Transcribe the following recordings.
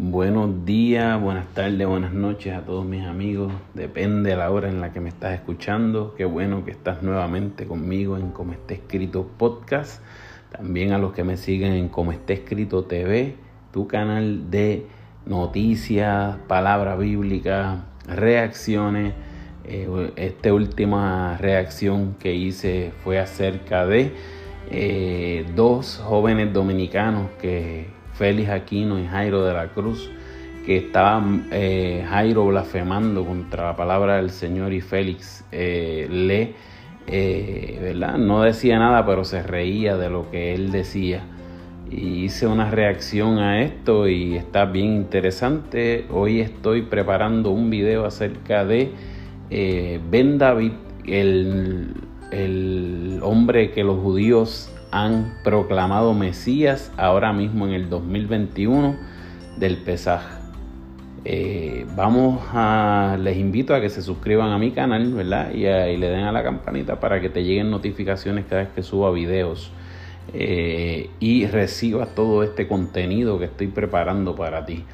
Buenos días, buenas tardes, buenas noches a todos mis amigos. Depende de la hora en la que me estás escuchando. Qué bueno que estás nuevamente conmigo en Como está escrito podcast. También a los que me siguen en Como está escrito TV, tu canal de noticias, palabra bíblica, reacciones. Eh, esta última reacción que hice fue acerca de eh, dos jóvenes dominicanos que Félix Aquino y Jairo de la Cruz, que estaban eh, Jairo blasfemando contra la palabra del Señor y Félix eh, le, eh, ¿verdad? No decía nada, pero se reía de lo que él decía. Y hice una reacción a esto y está bien interesante. Hoy estoy preparando un video acerca de Ben David, el, el hombre que los judíos han proclamado Mesías ahora mismo en el 2021 del Pesaj. Eh, vamos a, les invito a que se suscriban a mi canal, ¿verdad? Y, le den a la campanita para que te lleguen notificaciones cada vez que suba videos eh, y recibas todo este contenido que estoy preparando para ti.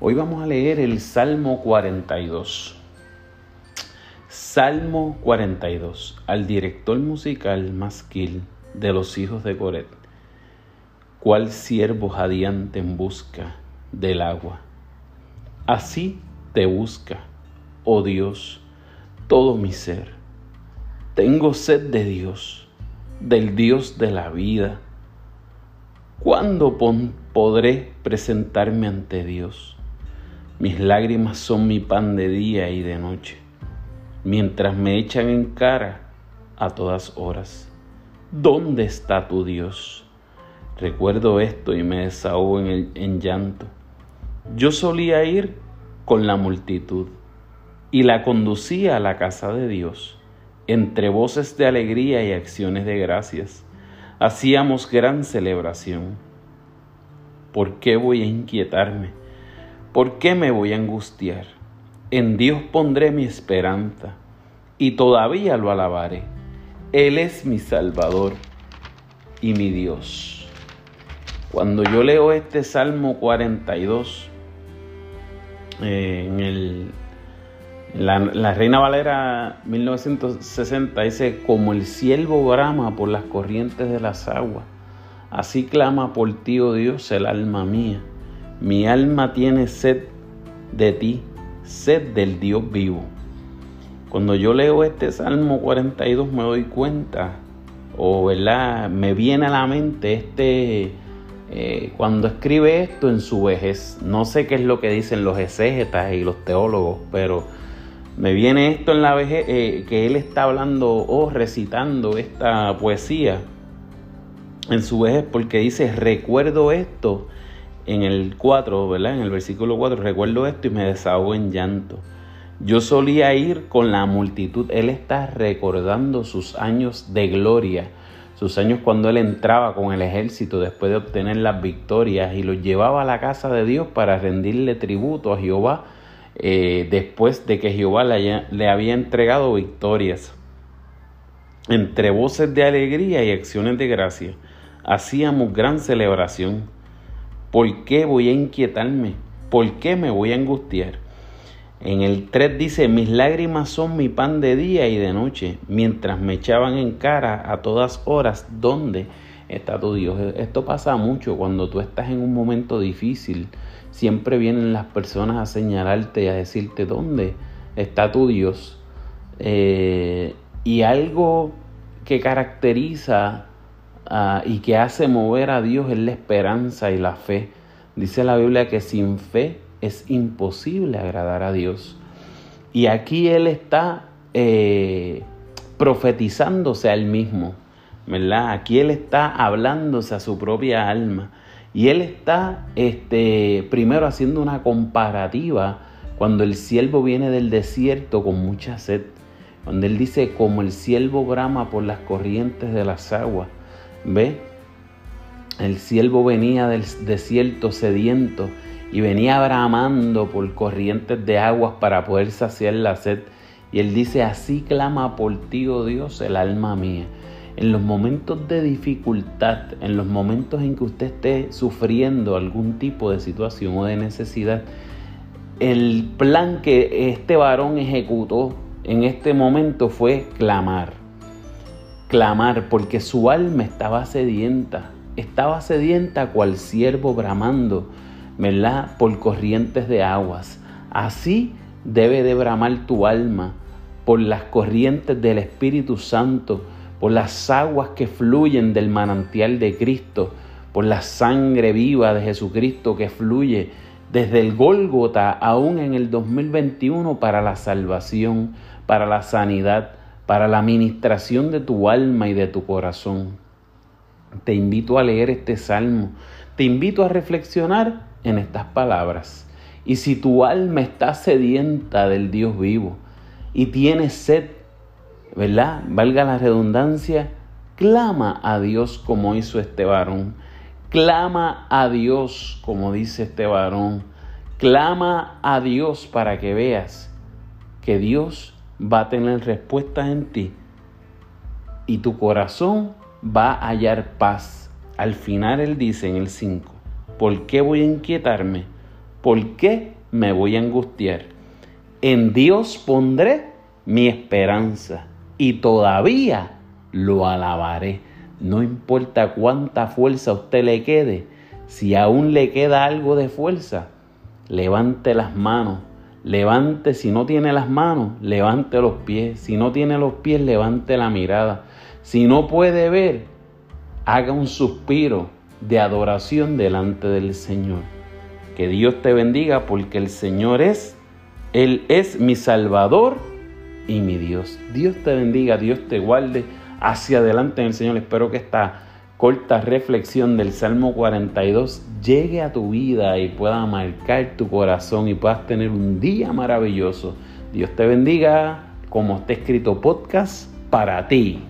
Hoy vamos a leer el Salmo 42. Salmo 42. Al director musical Masquil de los hijos de Coret, cual siervo jadeante en busca del agua. Así te busca, oh Dios, todo mi ser. Tengo sed de Dios, del Dios de la vida. ¿Cuándo podré presentarme ante Dios? Mis lágrimas son mi pan de día y de noche, mientras me echan en cara a todas horas. ¿Dónde está tu Dios? Recuerdo esto y me desahogo en, el, llanto. Yo solía ir con la multitud y la conducía a la casa de Dios. Entre voces de alegría y acciones de gracias, hacíamos gran celebración. ¿Por qué voy a inquietarme? ¿Por qué me voy a angustiar? En Dios pondré mi esperanza y todavía lo alabaré él es mi Salvador y mi Dios. Cuando yo leo este Salmo 42, eh, en el, la, la, Reina Valera 1960 dice, como el siervo brama por las corrientes de las aguas, así clama por ti, oh Dios, el alma mía. Mi alma tiene sed de ti, sed del Dios vivo. Cuando yo leo este Salmo 42 me doy cuenta, o ¿verdad? me viene a la mente este, eh, cuando escribe esto en su vejez, no sé qué es lo que dicen los exégetas y los teólogos, pero me viene esto en la vejez, eh, que él está hablando o recitando esta poesía en su vejez, porque dice, recuerdo esto en el 4, ¿verdad? En el versículo 4, recuerdo esto y me desahogo en llanto. Yo solía ir con la multitud. Él está recordando sus años de gloria, sus años cuando él entraba con el ejército después de obtener las victorias y los llevaba a la casa de Dios para rendirle tributo a Jehová eh, después de que Jehová le, le había entregado victorias. Entre voces de alegría y acciones de gracia hacíamos gran celebración. ¿Por qué voy a inquietarme? ¿Por qué me voy a angustiar? En el 3 dice, mis lágrimas son mi pan de día y de noche, mientras me echaban en cara a todas horas, ¿dónde está tu Dios? Esto pasa mucho cuando tú estás en un momento difícil. Siempre vienen las personas a señalarte y a decirte, ¿dónde está tu Dios? Eh, y algo que caracteriza ah, y que hace mover a Dios es la esperanza y la fe. Dice la Biblia que sin fe es imposible agradar a Dios. Y aquí Él está eh, profetizándose a Él mismo, ¿verdad? Aquí Él está hablándose a su propia alma. Y Él está este, primero haciendo una comparativa cuando el siervo viene del desierto con mucha sed. Cuando Él dice, como el siervo brama por las corrientes de las aguas. ¿Ve? El siervo venía del desierto sediento y venía bramando por corrientes de aguas para poder saciar la sed. Y él dice, así clama por ti, oh Dios, el alma mía. en los momentos de dificultad, en los momentos en que usted esté sufriendo algún tipo de situación o de necesidad, el plan que este varón ejecutó en este momento fue clamar. Clamar porque su alma estaba sedienta, estaba sedienta cual siervo bramando, ¿verdad? Por corrientes de aguas. Así debe de bramar tu alma por las corrientes del Espíritu Santo, por las aguas que fluyen del manantial de Cristo, por la sangre viva de Jesucristo que fluye desde el Gólgota aún en el 2021 para la salvación, para la sanidad, para la administración de tu alma y de tu corazón. Te invito a leer este salmo, te invito a reflexionar en estas palabras. Y si tu alma está sedienta del Dios vivo y tienes sed, ¿verdad? Valga la redundancia, clama a Dios como hizo este varón. Clama a Dios como dice este varón. Clama a Dios para que veas que Dios va a tener respuestas en ti y tu corazón va a hallar paz. Al final él dice en el 5, ¿por qué voy a inquietarme? ¿Por qué me voy a angustiar? En Dios pondré mi esperanza y todavía lo alabaré. No importa cuánta fuerza usted le quede, si aún le queda algo de fuerza, levante las manos, levante, si no tiene las manos, levante los pies, si no tiene los pies, levante la mirada, si no puede ver, haga un suspiro de adoración delante del Señor. Que Dios te bendiga porque el Señor es, Él es mi Salvador y mi Dios. Dios te bendiga, Dios te guarde hacia adelante en el Señor. Espero que esta corta reflexión del Salmo 42 llegue a tu vida y pueda marcar tu corazón y puedas tener un día maravilloso. Dios te bendiga, como está escrito podcast para ti.